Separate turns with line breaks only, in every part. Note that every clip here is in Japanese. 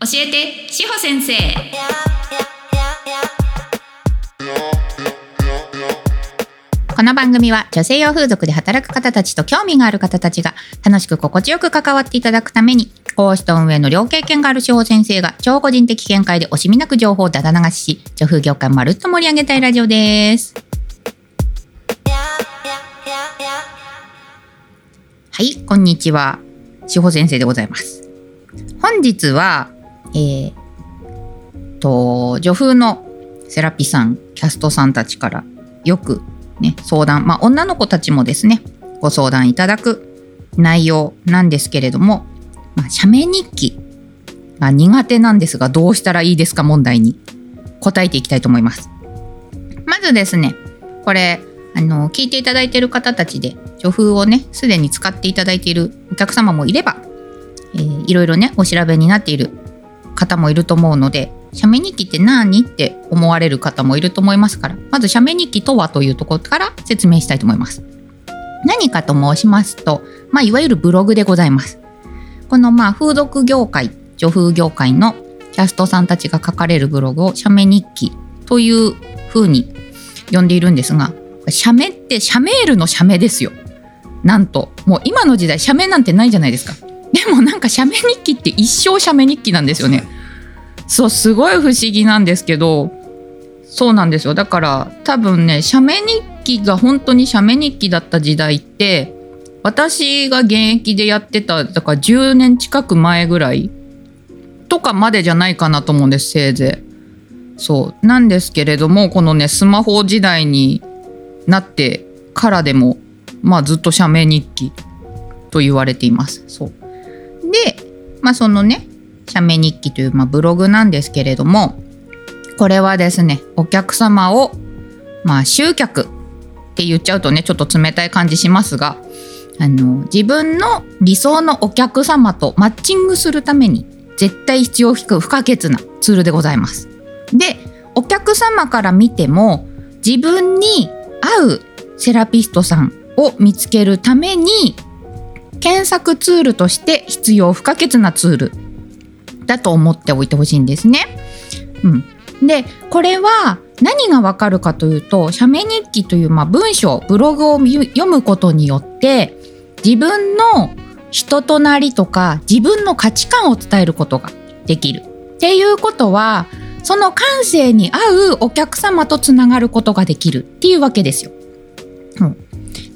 教えて志保先生。この番組は女性用風俗で働く方たちと興味がある方たちが楽しく心地よく関わっていただくために講師と運営の両経験がある志保先生が超個人的見解で惜しみなく情報をだだ流しし女風業界をまるっと盛り上げたいラジオです。はいこんにちは。志保先生でございます。本日はえー、と女風のセラピさんキャストさんたちからよくね相談まあ女の子たちもですねご相談いただく内容なんですけれども、まあ、写メ日記が苦手なんですがどうしたらいいですか問題に答えていきたいと思います。まずですねこれあの聞いていただいている方たちで女風をねすでに使っていただいているお客様もいれば、えー、いろいろねお調べになっている方もいると思うので写メ日記って何って思われる方もいると思いますからまず写メ日記とはというところから説明したいと思います。何かと申しますと、まあ、いわゆるブログでございます。このまあ風俗業界女風業界のキャストさんたちが書かれるブログを写メ日記という風に呼んでいるんですが写メって写メールの写メですよ。なんともう今の時代写メなんてないじゃないですか。でもなんか写メ日記って一生写メ日記なんですよね。そうすごい不思議なんですけどそうなんですよだから多分ね写メ日記が本当に写メ日記だった時代って私が現役でやってただから10年近く前ぐらいとかまでじゃないかなと思うんですせいぜい。そうなんですけれどもこのねスマホ時代になってからでもまあずっと写メ日記と言われています。そうで、まあ、そのね写メ日記という、まあ、ブログなんですけれどもこれはですねお客様をまあ集客って言っちゃうとねちょっと冷たい感じしますがあの自分の理想のお客様とマッチングするために絶対必要不可欠なツールでございます。でお客様から見ても自分に合うセラピストさんを見つけるために検索ツールとして必要不可欠なツールだと思っておいてほしいんですね。うん、でこれは何がわかるかというと写メ日記というまあ文章ブログを読むことによって自分の人となりとか自分の価値観を伝えることができる。っていうことはその感性に合うお客様とつながることができるっていうわけですよ。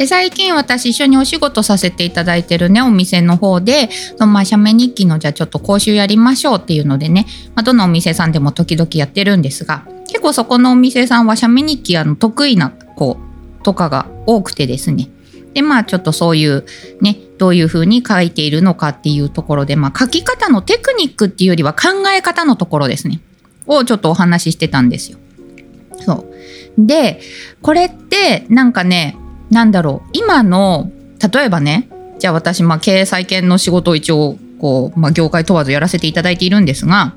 で最近私一緒にお仕事させていただいてるねお店の方でそのまあ写メ日記のじゃあちょっと講習やりましょうっていうのでね、まあ、どのお店さんでも時々やってるんですが結構そこのお店さんは写メ日記あの得意な子とかが多くてですね。でまあちょっとそういうねどういうふうに書いているのかっていうところで、まあ、書き方のテクニックっていうよりは考え方のところですね。をちょっとお話ししてたんですよ。そう。でこれってなんかねなんだろう。今の例えばねじゃあ私、まあ、経営再建の仕事を一応こう、まあ、業界問わずやらせていただいているんですが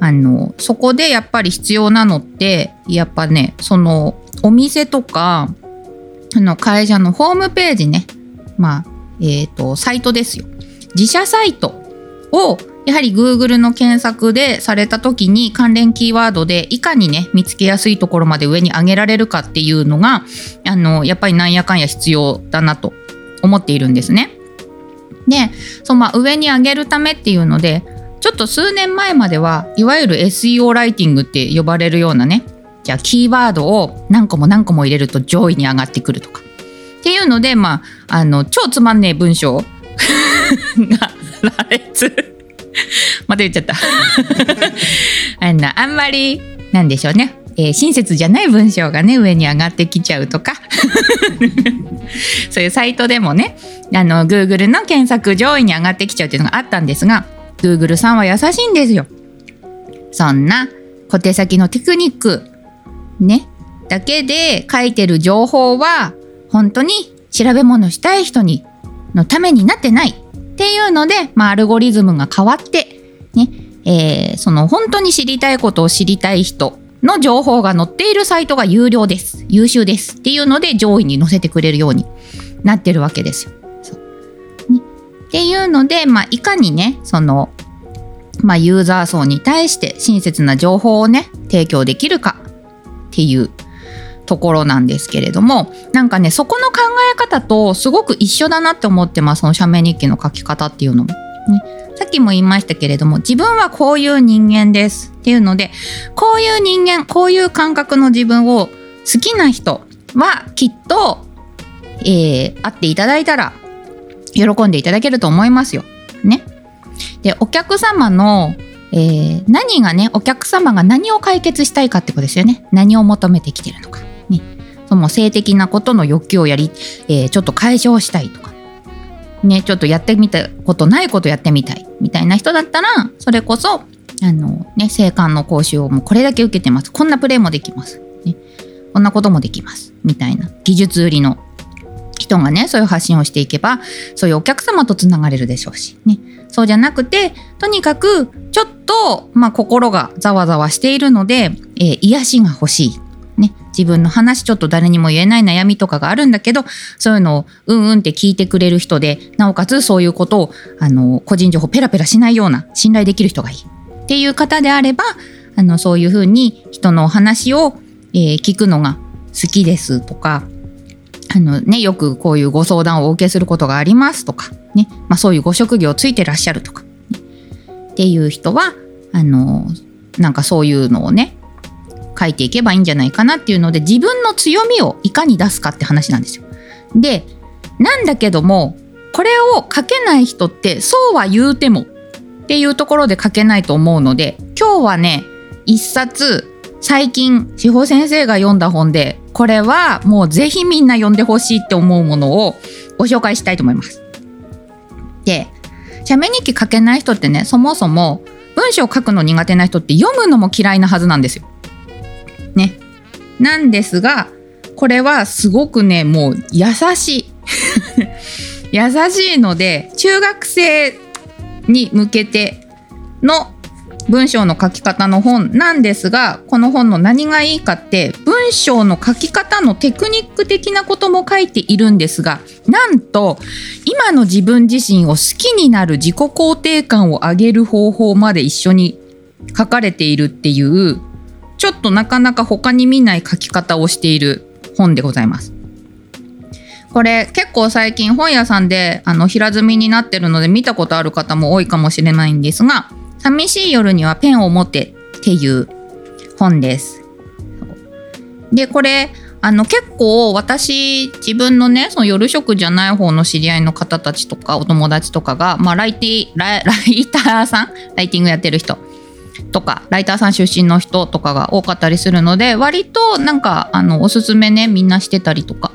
あのそこでやっぱり必要なのってやっぱねそのお店とかあの会社のホームページね。まあえっ、ー、とサイトですよ。自社サイトをやはり Google の検索でされた時に関連キーワードでいかにね見つけやすいところまで上に上げられるかっていうのがあのやっぱりなんやかんや必要だなと思っているんですね。でそのまあ上に上げるためっていうのでちょっと数年前まではいわゆる SEO ライティングって呼ばれるようなねじゃあキーワードを何個も何個も入れると上位に上がってくるとかっていうのでまああの超つまんねえ文章が 羅列また言っちゃった。あのあんまりなんでしょうね、えー、親切じゃない文章がね上に上がってきちゃうとか。そういうサイトでもねあの Google の検索上位に上がってきちゃうっていうのがあったんですが Google さんは優しいんですよ。そんな小手先のテクニックねだけで書いてる情報は本当に調べ物したい人にのためになってないっていうので、まあ、アルゴリズムが変わって、えー、その本当に知りたいことを知りたい人の情報が載っているサイトが有料です。優秀です。っていうので上位に載せてくれるようになってるわけですよ。ね、っていうので、まあ、いかにね、その、まあ、ユーザー層に対して親切な情報をね提供できるかっていうところなんですけれどもなんかねそこの考え方とすごく一緒だなって思ってますその写メ日記の書き方っていうのも。ね、さっきも言いましたけれども自分はこういう人間ですっていうのでこういう人間こういう感覚の自分を好きな人はきっと、えー、会っていただいたら喜んでいただけると思いますよ。ね。でお客様のえー、何がねお客様が何を解決したいかってことですよね。何を求めてきてるのか、ね、その性的なことの欲求をやり、えー、ちょっと解消したいとか。ねちょっとやってみたことないことやってみたいみたいな人だったらそれこそあのね性感の講習をもうこれだけ受けてます。こんなプレイもできます、ね、こんなこともできます。みたいな。技術売りの人がねそういう発信をしていけばそういうお客様とつながれるでしょうし。ね。そうじゃなくてとにかくちょっと、まあ、心がざわざわしているので、えー、癒しが欲しい。自分の話ちょっと誰にも言えない悩みとかがあるんだけどそういうのをうんうんって聞いてくれる人でなおかつそういうことをあの個人情報ペラペラしないような信頼できる人がいい。っていう方であればあのそういうふうに人のお話を、えー、聞くのが好きですとかあの、ね、よくこういうご相談をお受けすることがありますとか、ねまあ、そういうご職業ついてらっしゃるとか、ね、っていう人はあのなんかそういうのをね書いていけばいいんじゃないかなっていうので自分の強みをいかに出すかって話なんですよ。でなんだけどもこれを書けない人ってそうは言うてもっていうところで書けないと思うので今日はね一冊最近志保先生が読んだ本でこれはもうぜひみんな読んでほしいって思うものをご紹介したいと思います。で、写メ日記書けない人ってね、そもそも文章を書くの苦手な人って読むのも嫌いなはずなんですよ。ね。なんですが、これはすごくね、もう優しい。優しいので、中学生に向けての文章の書き方の本なんですがこの本の何がいいかって文章の書き方のテクニック的なことも書いているんですがなんと今の自分自身を好きになる自己肯定感を上げる方法まで一緒に書かれているっていうちょっとなかなか他に見ない書き方をしている本でございます。これ結構最近本屋さんであの平積みになってるので見たことある方も多いかもしれないんですが寂しい夜にはペンを持てっていう本です。で、これ、あの結構私自分のねその夜食じゃない方の知り合いの方たちとかお友達とかが、まあ、ライティライターさんライティングやってる人とかライターさん出身の人とかが多かったりするので割となんかあのおすすめねみんなしてたりとか、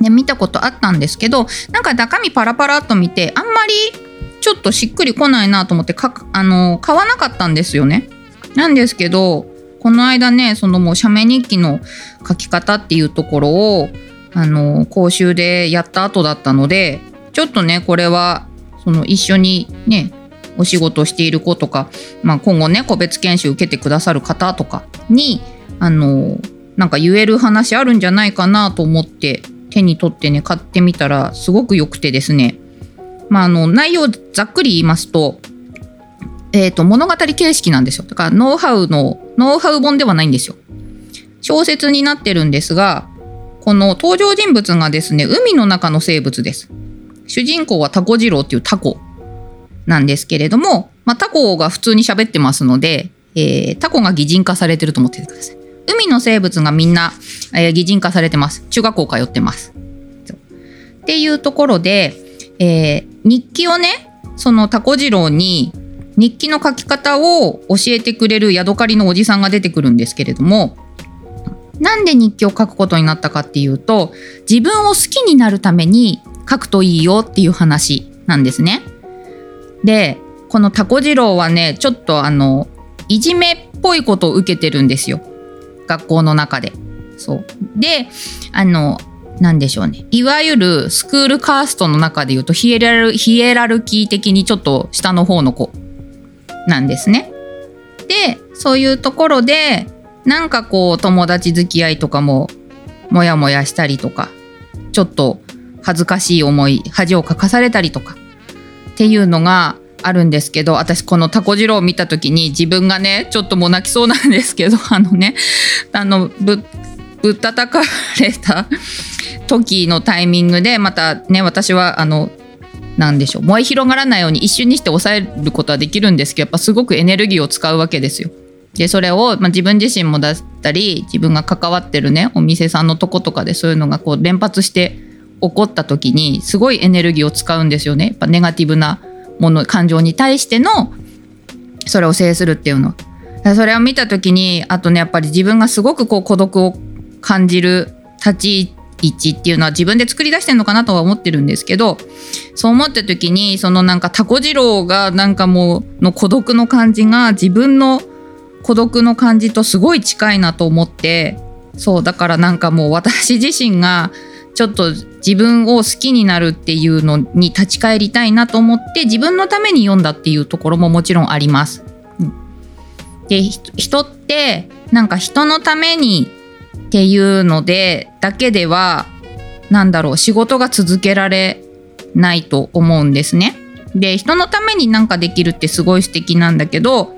ね、見たことあったんですけどなんか中身パラパラっと見てあんまりちょっとしっくりこないなと思ってかあの買わなかったんですよね。なんですけどこの間ねそのもう写メ日記の書き方っていうところをあの講習でやった後だったのでちょっとねこれはその一緒にねお仕事している子とか、まあ、今後ね個別研修受けてくださる方とかにあのなんか言える話あるんじゃないかなと思って手に取ってね買ってみたらすごく良くてですね。まあ、あの内容ざっくり言いますと,、えーと、物語形式なんですよ。だからノウハウのノウハウ本ではないんですよ。小説になってるんですがこの登場人物がですね海の中の生物です。主人公はタコ次郎っていうタコ。なんですけれども、まあ、タコが普通に喋ってますので、えー、タコが擬人化されてると思っててください。海の生物がみんな、えー、擬人化されてます。中学校通ってます。っていうところでえー、日記をねそのタコ次郎に日記の書き方を教えてくれるヤドカリのおじさんが出てくるんですけれどもなんで日記を書くことになったかっていうと自分を好きになるために書くといいよっていう話なんですね。でこのタコ次郎はねちょっとあのいじめっぽいことを受けてるんですよ学校の中で。そうであのなんでしょうねいわゆるスクールカーストの中でいうとヒエラルヒエラルキー的にちょっと下の方の子なんですね。でそういうところでなんかこう友達付き合いとかもモヤモヤしたりとかちょっと恥ずかしい思い恥をかかされたりとかっていうのがあるんですけど私このタコ次郎を見た時に自分がねちょっともう泣きそうなんですけど あのねあのぶぶったたかれた時のタイミングでまたね私はあのなんでしょう燃え広がらないように一瞬にして抑えることはできるんですけどやっぱすごくエネルギーを使うわけですよ。でそれを、まあ、自分自身も出したり自分が関わってるねお店さんのとことかでそういうのがこう連発して起こった時にすごいエネルギーを使うんですよね。やっぱネガティブなもの感情に対してのそれを制するっていうの。それを見た時にあとねやっぱり自分がすごくこう孤独を感じる立ち位置っていうのは自分で作り出してるのかなとは思ってるんですけどそう思った時にそのなんかタコ次郎がなんかもうの孤独の感じが自分の孤独の感じとすごい近いなと思ってそうだからなんかもう私自身がちょっと自分を好きになるっていうのに立ち返りたいなと思って自分のために読んだっていうところももちろんあります。で人ってなんか人のためにっていうのでだけではなんだろう仕事が続けられないと思うんですね。で人のためになんかできるってすごい素敵なんだけど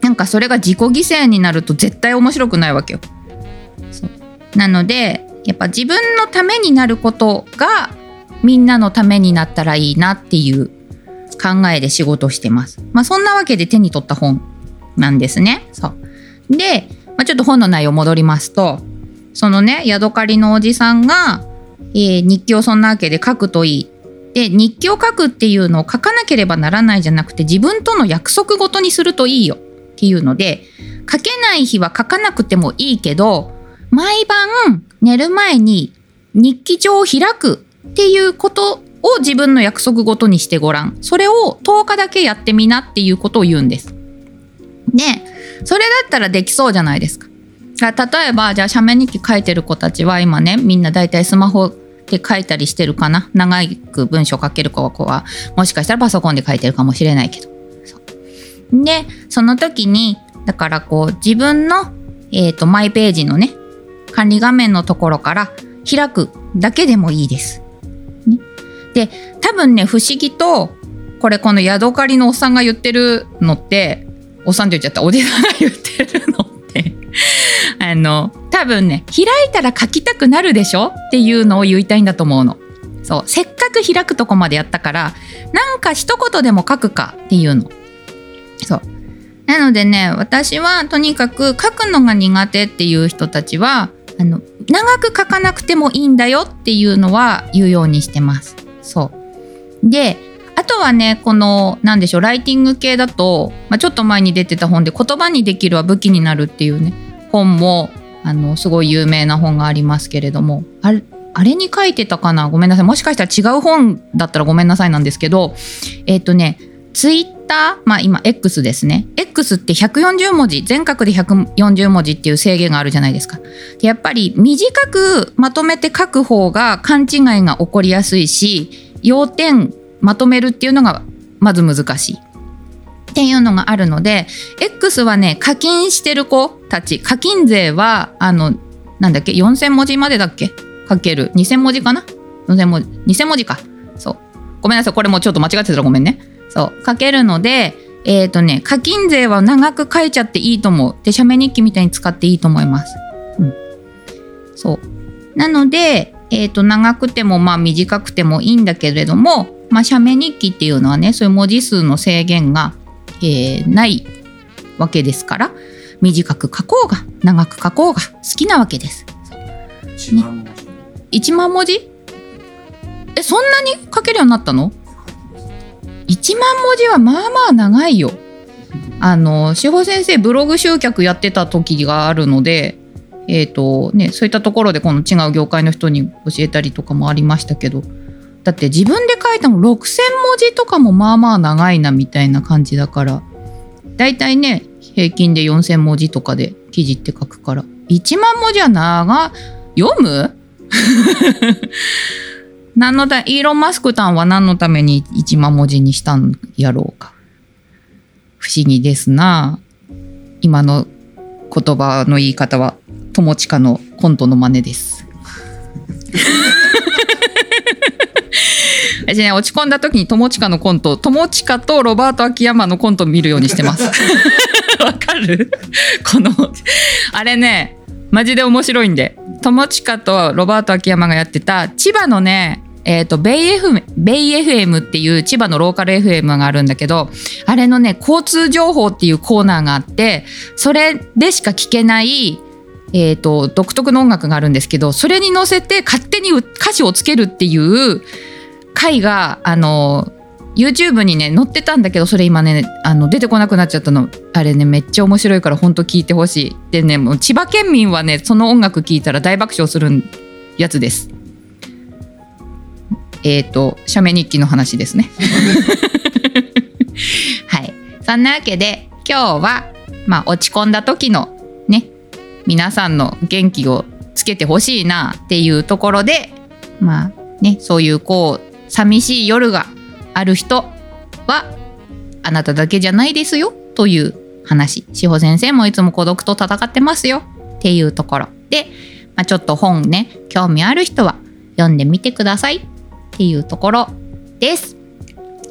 なんかそれが自己犠牲になると絶対面白くないわけよ。なのでやっぱ自分のためになることがみんなのためになったらいいなっていう考えで仕事してます。まあそんなわけで手に取った本なんですね。そう。で、まあ、ちょっと本の内容戻りますと、そのね、ヤドカリのおじさんが、えー、日記をそんなわけで書くといい。で、日記を書くっていうのを書かなければならないじゃなくて自分との約束ごとにするといいよっていうので、書けない日は書かなくてもいいけど、毎晩寝る前に日記帳を開くっていうことを自分の約束ごとにしてごらん。それを10日だけやってみなっていうことを言うんです。で、それだったらできそうじゃないですか。例えば、じゃあ、写メ日記書いてる子たちは今ね、みんな大体スマホで書いたりしてるかな？長く文章書ける子は、もしかしたらパソコンで書いてるかもしれないけど。で、その時に、だからこう、自分の、えっ、ー、と、マイページのね、管理画面のところから開くだけでもいいです。ね、で多分ね不思議とこれこのヤドカリのおっさんが言ってるのっておっさんって言っちゃったおじさんが言ってるのって あの多分ね開いたら書きたくなるでしょ？っていうのを言いたいんだと思うの。そうせっかく開くとこまでやったからなんか一言でも書くかっていうの。そうなのでね私はとにかく書くのが苦手っていう人たちはあの長く書かなくてもいいんだよっていうのは言うようにしてます。そう。で、あとはね、この、なんでしょう、ライティング系だと、まあ、ちょっと前に出てた本で、言葉にできるは武器になるっていうね、本も、あの、すごい有名な本がありますけれども、あれ、あれに書いてたかな？ごめんなさい。もしかしたら違う本だったらごめんなさいなんですけど、えっ、ー、とね、ツイッター、まあ今 X ですね。X って140文字、全角で140文字っていう制限があるじゃないですか。やっぱり短くまとめて書く方が勘違いが起こりやすいし、要点まとめるっていうのがまず難しい。っていうのがあるので、X はね、課金してる子たち、課金税は、あの、なんだっけ、4000文字までだっけ？かける。2000文字かな ?4000 文字。2000文字か。そう。ごめんなさい。これもちょっと間違ってたらごめんね。そう、書けるので、えっ、ー、とね、課金税は長く書いちゃっていいと思う。で、写メ日記みたいに使っていいと思います。うん。そう。なので、えっ、ー、と、長くても、まあ短くてもいいんだけれども、まあ、写メ日記っていうのはね、そういう文字数の制限が、えー、ないわけですから、短く書こうが、長く書こうが好きなわけです。1万文字 ?1 万文字？え、そんなに書けるようになったの？1万文字はまあまあ長いよ。あの志保先生ブログ集客やってた時があるので、えーとね、そういったところでこの違う業界の人に教えたりとかもありましたけどだって自分で書いたの6,000文字とかもまあまあ長いなみたいな感じだからだいたいね平均で4,000文字とかで記事って書くから1万文字は長読む？何のた、イーロン・マスクさんは何のために1万文字にしたんやろうか。不思議ですな。今の言葉の言い方は、友近のコントの真似です。私私ね落ち込んだ時に友近のコント友近とロバート秋山のコント見るようにしてます わかる？このあれねマジで面白いんで友近とロバート秋山がやってた千葉のねえーと、ベイ FM, ベイ FM っていう千葉のローカル FM があるんだけどあれのね交通情報っていうコーナーがあってそれでしか聞けないえーと、独特の音楽があるんですけどそれに乗せて勝手に歌詞をつけるっていう回があの YouTube にね載ってたんだけどそれ今ねあの出てこなくなっちゃったの。あれねめっちゃ面白いからほんと聞いてほしい。でねもう千葉県民はねその音楽聴いたら大爆笑するやつです。えっ、ー、と写メ日記の話ですね。はい。そんなわけで今日はまあ落ち込んだ時のね皆さんの元気をつけてほしいなっていうところでまあねそういうこう寂しい夜がある人はあなただけじゃないですよという話。志保先生もいつも孤独と戦ってますよっていうところで、まあ、ちょっと本ね興味ある人は読んでみてください。っていうところです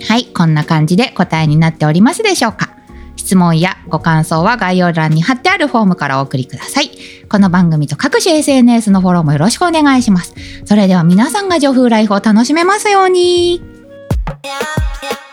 はいこんな感じで答えになっておりますでしょうか質問やご感想は概要欄に貼ってあるフォームからお送りください。この番組と各種 SNS のフォローもよろしくお願いします。それでは皆さんが女風ライフを楽しめますように。Yeah.